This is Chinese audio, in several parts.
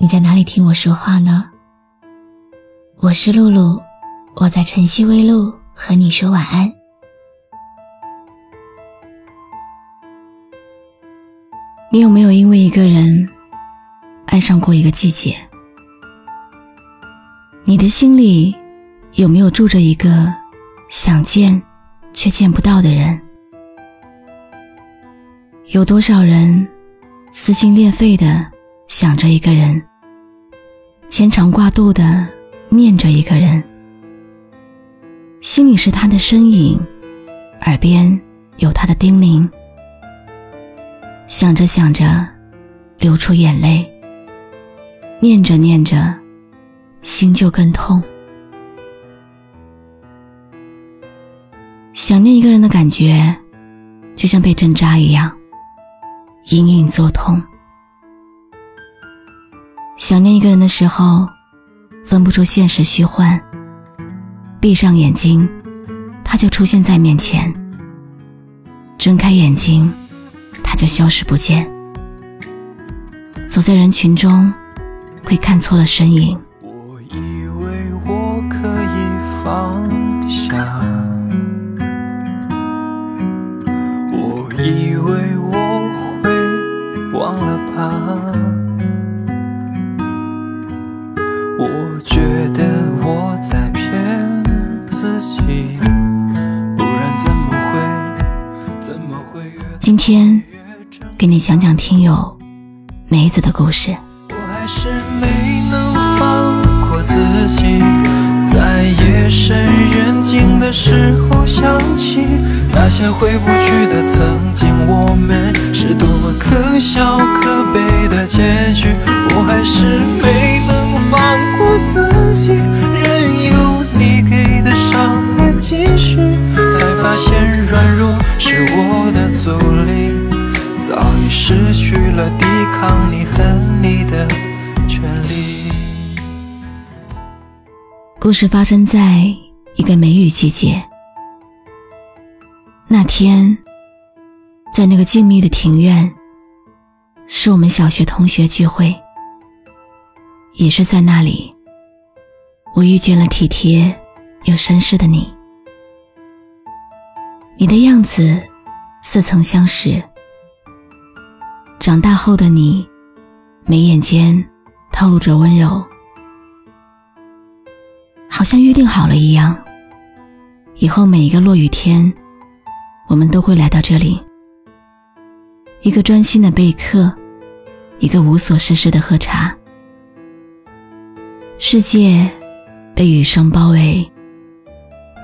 你在哪里听我说话呢？我是露露，我在晨曦微露和你说晚安。你有没有因为一个人爱上过一个季节？你的心里有没有住着一个想见却见不到的人？有多少人撕心裂肺的？想着一个人，牵肠挂肚的念着一个人，心里是他的身影，耳边有他的叮咛，想着想着流出眼泪，念着念着心就更痛。想念一个人的感觉，就像被针扎一样，隐隐作痛。想念一个人的时候，分不出现实虚幻。闭上眼睛，他就出现在面前；睁开眼睛，他就消失不见。走在人群中，会看错了身影。天给你讲讲听友梅子的故事。我还是没能放过自己，在夜深人静的时候想起那些回不去的曾经，我们是多么可笑可悲的结局。我还是没能。放过自己，任由你给的伤害继续，发现软弱是我的阻力，早已失去了抵抗你恨你的权利。故事发生在一个梅雨季节，那天，在那个静谧的庭院，是我们小学同学聚会。也是在那里，我遇见了体贴又绅士的你。你的样子似曾相识。长大后的你，眉眼间透露着温柔，好像约定好了一样。以后每一个落雨天，我们都会来到这里，一个专心的备课，一个无所事事的喝茶。世界被雨声包围，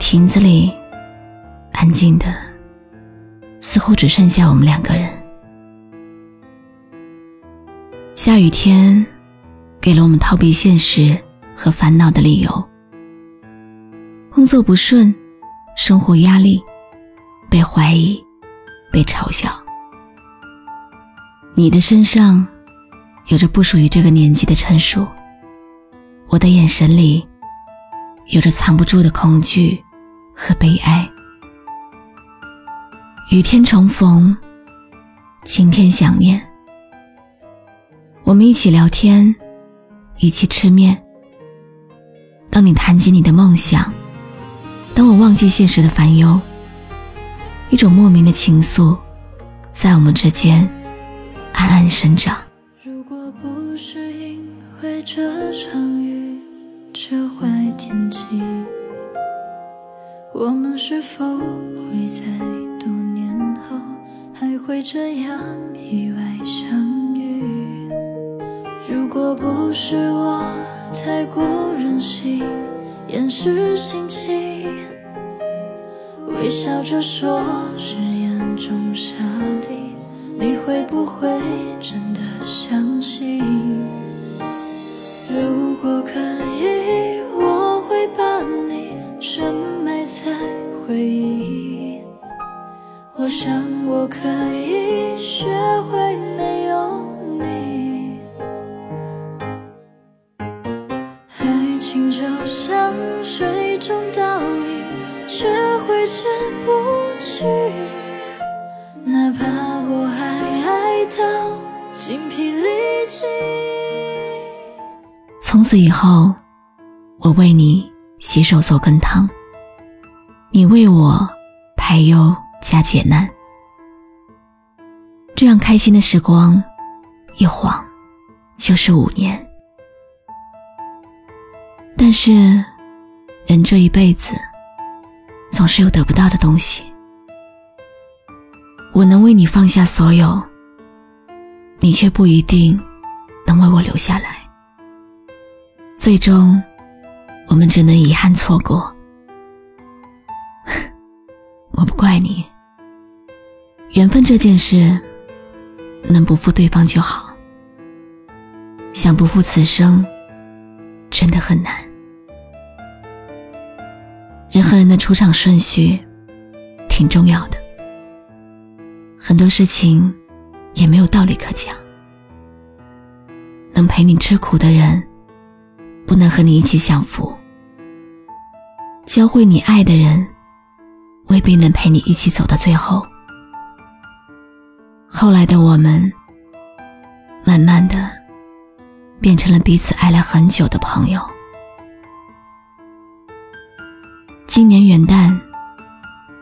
亭子里安静的，似乎只剩下我们两个人。下雨天给了我们逃避现实和烦恼的理由。工作不顺，生活压力，被怀疑，被嘲笑。你的身上有着不属于这个年纪的成熟。我的眼神里有着藏不住的恐惧和悲哀。雨天重逢，晴天想念。我们一起聊天，一起吃面。当你谈及你的梦想，当我忘记现实的烦忧，一种莫名的情愫在我们之间暗暗生长。如果不是因为这场雨。这坏天气，我们是否会在后还会这样意外相遇？如果不是我太过任性，掩饰心情，微笑着说是眼中沙粒，你会不会真的相信？我想我可以学会没有你。爱情就像水中倒影，却挥之不去。哪怕我还爱到精疲力尽。从此以后，我为你洗手做羹汤，你为我排忧。加解难。这样开心的时光，一晃就是五年。但是，人这一辈子，总是有得不到的东西。我能为你放下所有，你却不一定能为我留下来。最终，我们只能遗憾错过。我不怪你，缘分这件事，能不负对方就好。想不负此生，真的很难。人和人的出场顺序，挺重要的。很多事情，也没有道理可讲。能陪你吃苦的人。不能和你一起享福，教会你爱的人，未必能陪你一起走到最后。后来的我们，慢慢的变成了彼此爱了很久的朋友。今年元旦，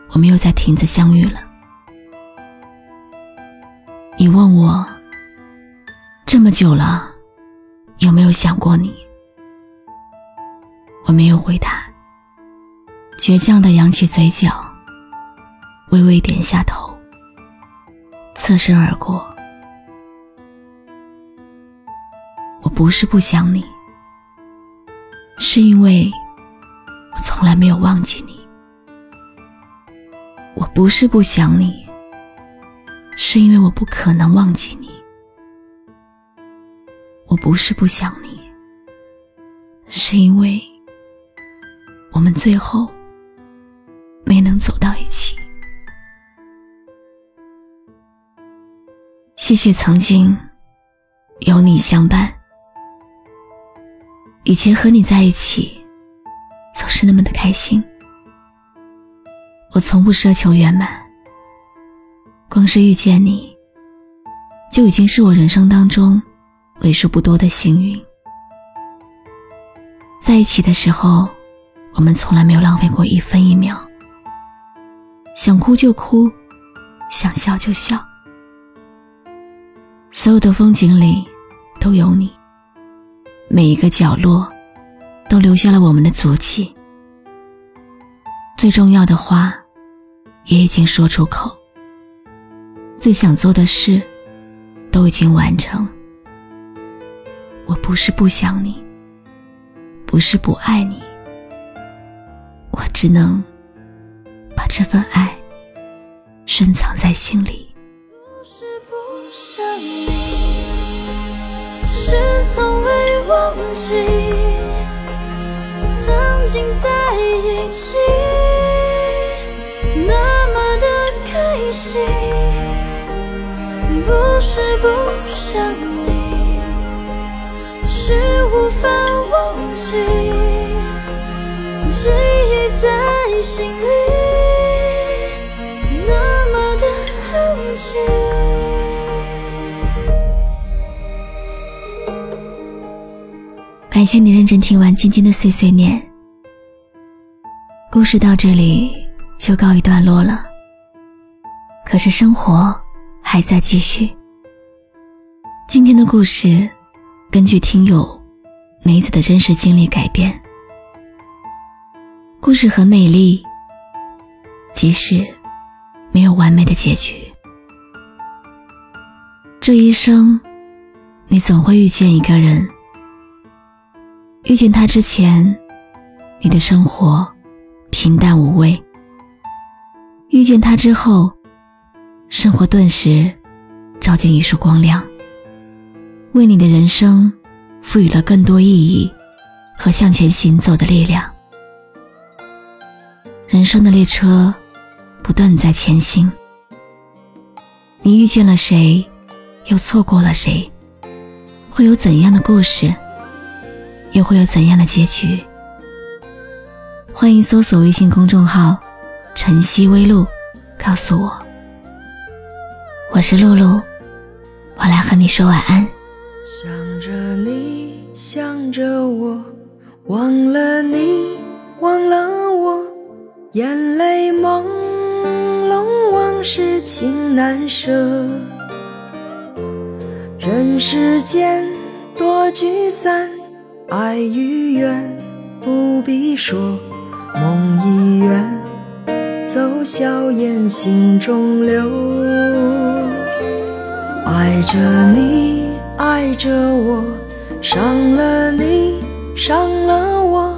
我们又在亭子相遇了。你问我，这么久了，有没有想过你？我没有回答，倔强的扬起嘴角，微微点下头，侧身而过。我不是不想你，是因为我从来没有忘记你。我不是不想你，是因为我不可能忘记你。我不是不想你，是因为。我们最后没能走到一起。谢谢曾经有你相伴，以前和你在一起总是那么的开心。我从不奢求圆满，光是遇见你，就已经是我人生当中为数不多的幸运。在一起的时候。我们从来没有浪费过一分一秒，想哭就哭，想笑就笑，所有的风景里都有你，每一个角落都留下了我们的足迹。最重要的话也已经说出口，最想做的事都已经完成。我不是不想你，不是不爱你。我只能把这份爱深藏在心里。是从未忘记曾经在一起，那么的开心。不是不想你，是无法忘记。记忆在心里，感谢你认真听完晶晶的碎碎念，故事到这里就告一段落了。可是生活还在继续。今天的故事根据听友梅子的真实经历改编。故事很美丽，即使没有完美的结局。这一生，你总会遇见一个人。遇见他之前，你的生活平淡无味；遇见他之后，生活顿时照进一束光亮，为你的人生赋予了更多意义和向前行走的力量。人生的列车不断在前行，你遇见了谁，又错过了谁？会有怎样的故事？又会有怎样的结局？欢迎搜索微信公众号“晨曦微露”，告诉我。我是露露，我来和你说晚安。想着你，想着我，忘了你，忘了我，眼泪朦胧，往事情难舍。人世间多聚散，爱与怨不必说，梦已远，走硝烟心中留。爱着你，爱着我，伤了你，伤了我，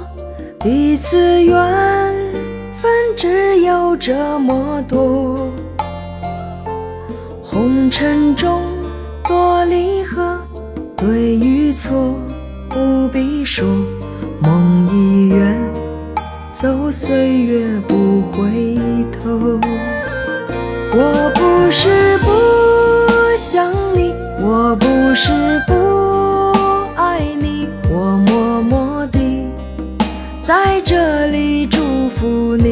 彼此缘分只有这么多，红尘中。多离合，对与错不必说，梦已远，走岁月不回头。我不是不想你，我不是不爱你，我默默地在这里祝福你。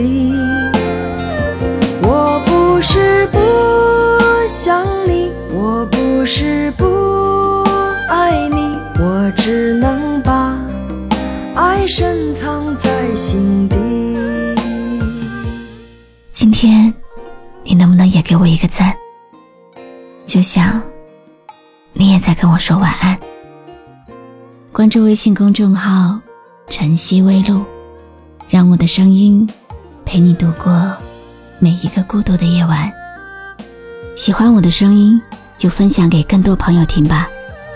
今天，你能不能也给我一个赞？就像你也在跟我说晚安。关注微信公众号“晨曦微露”，让我的声音陪你度过每一个孤独的夜晚。喜欢我的声音。就分享给更多朋友听吧。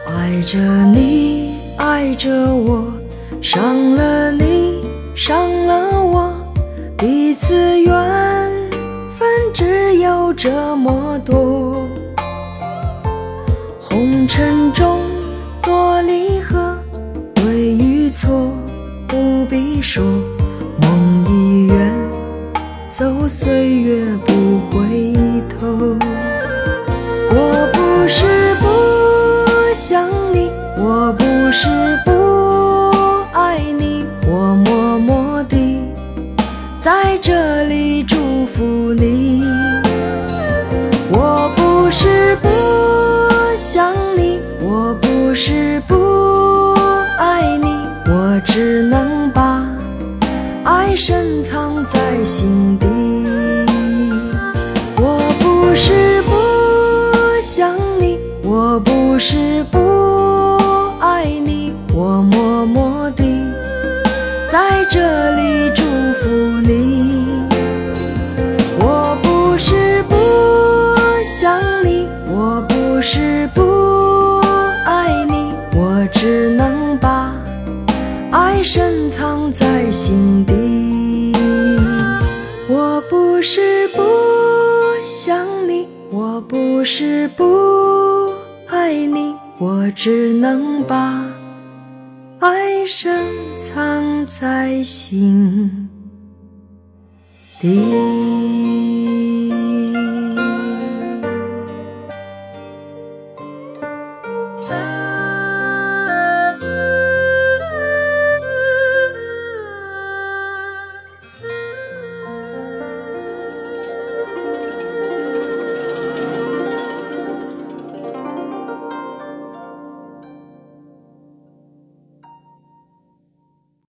爱着你，爱着我，伤了你，伤了我，彼此远只有这么多。红尘中多离合，对与错不必说，梦已远，走岁月不回头。我不是不想你，我不是想你，我不是不爱你，我只能把爱深藏在心底。我不是不想你。我不是不爱你，我默默地在这里祝福你。我不是不想你，我不不爱你，我只能把爱深藏在心底。我不是不想你，我不是不。爱你，我只能把爱深藏在心底。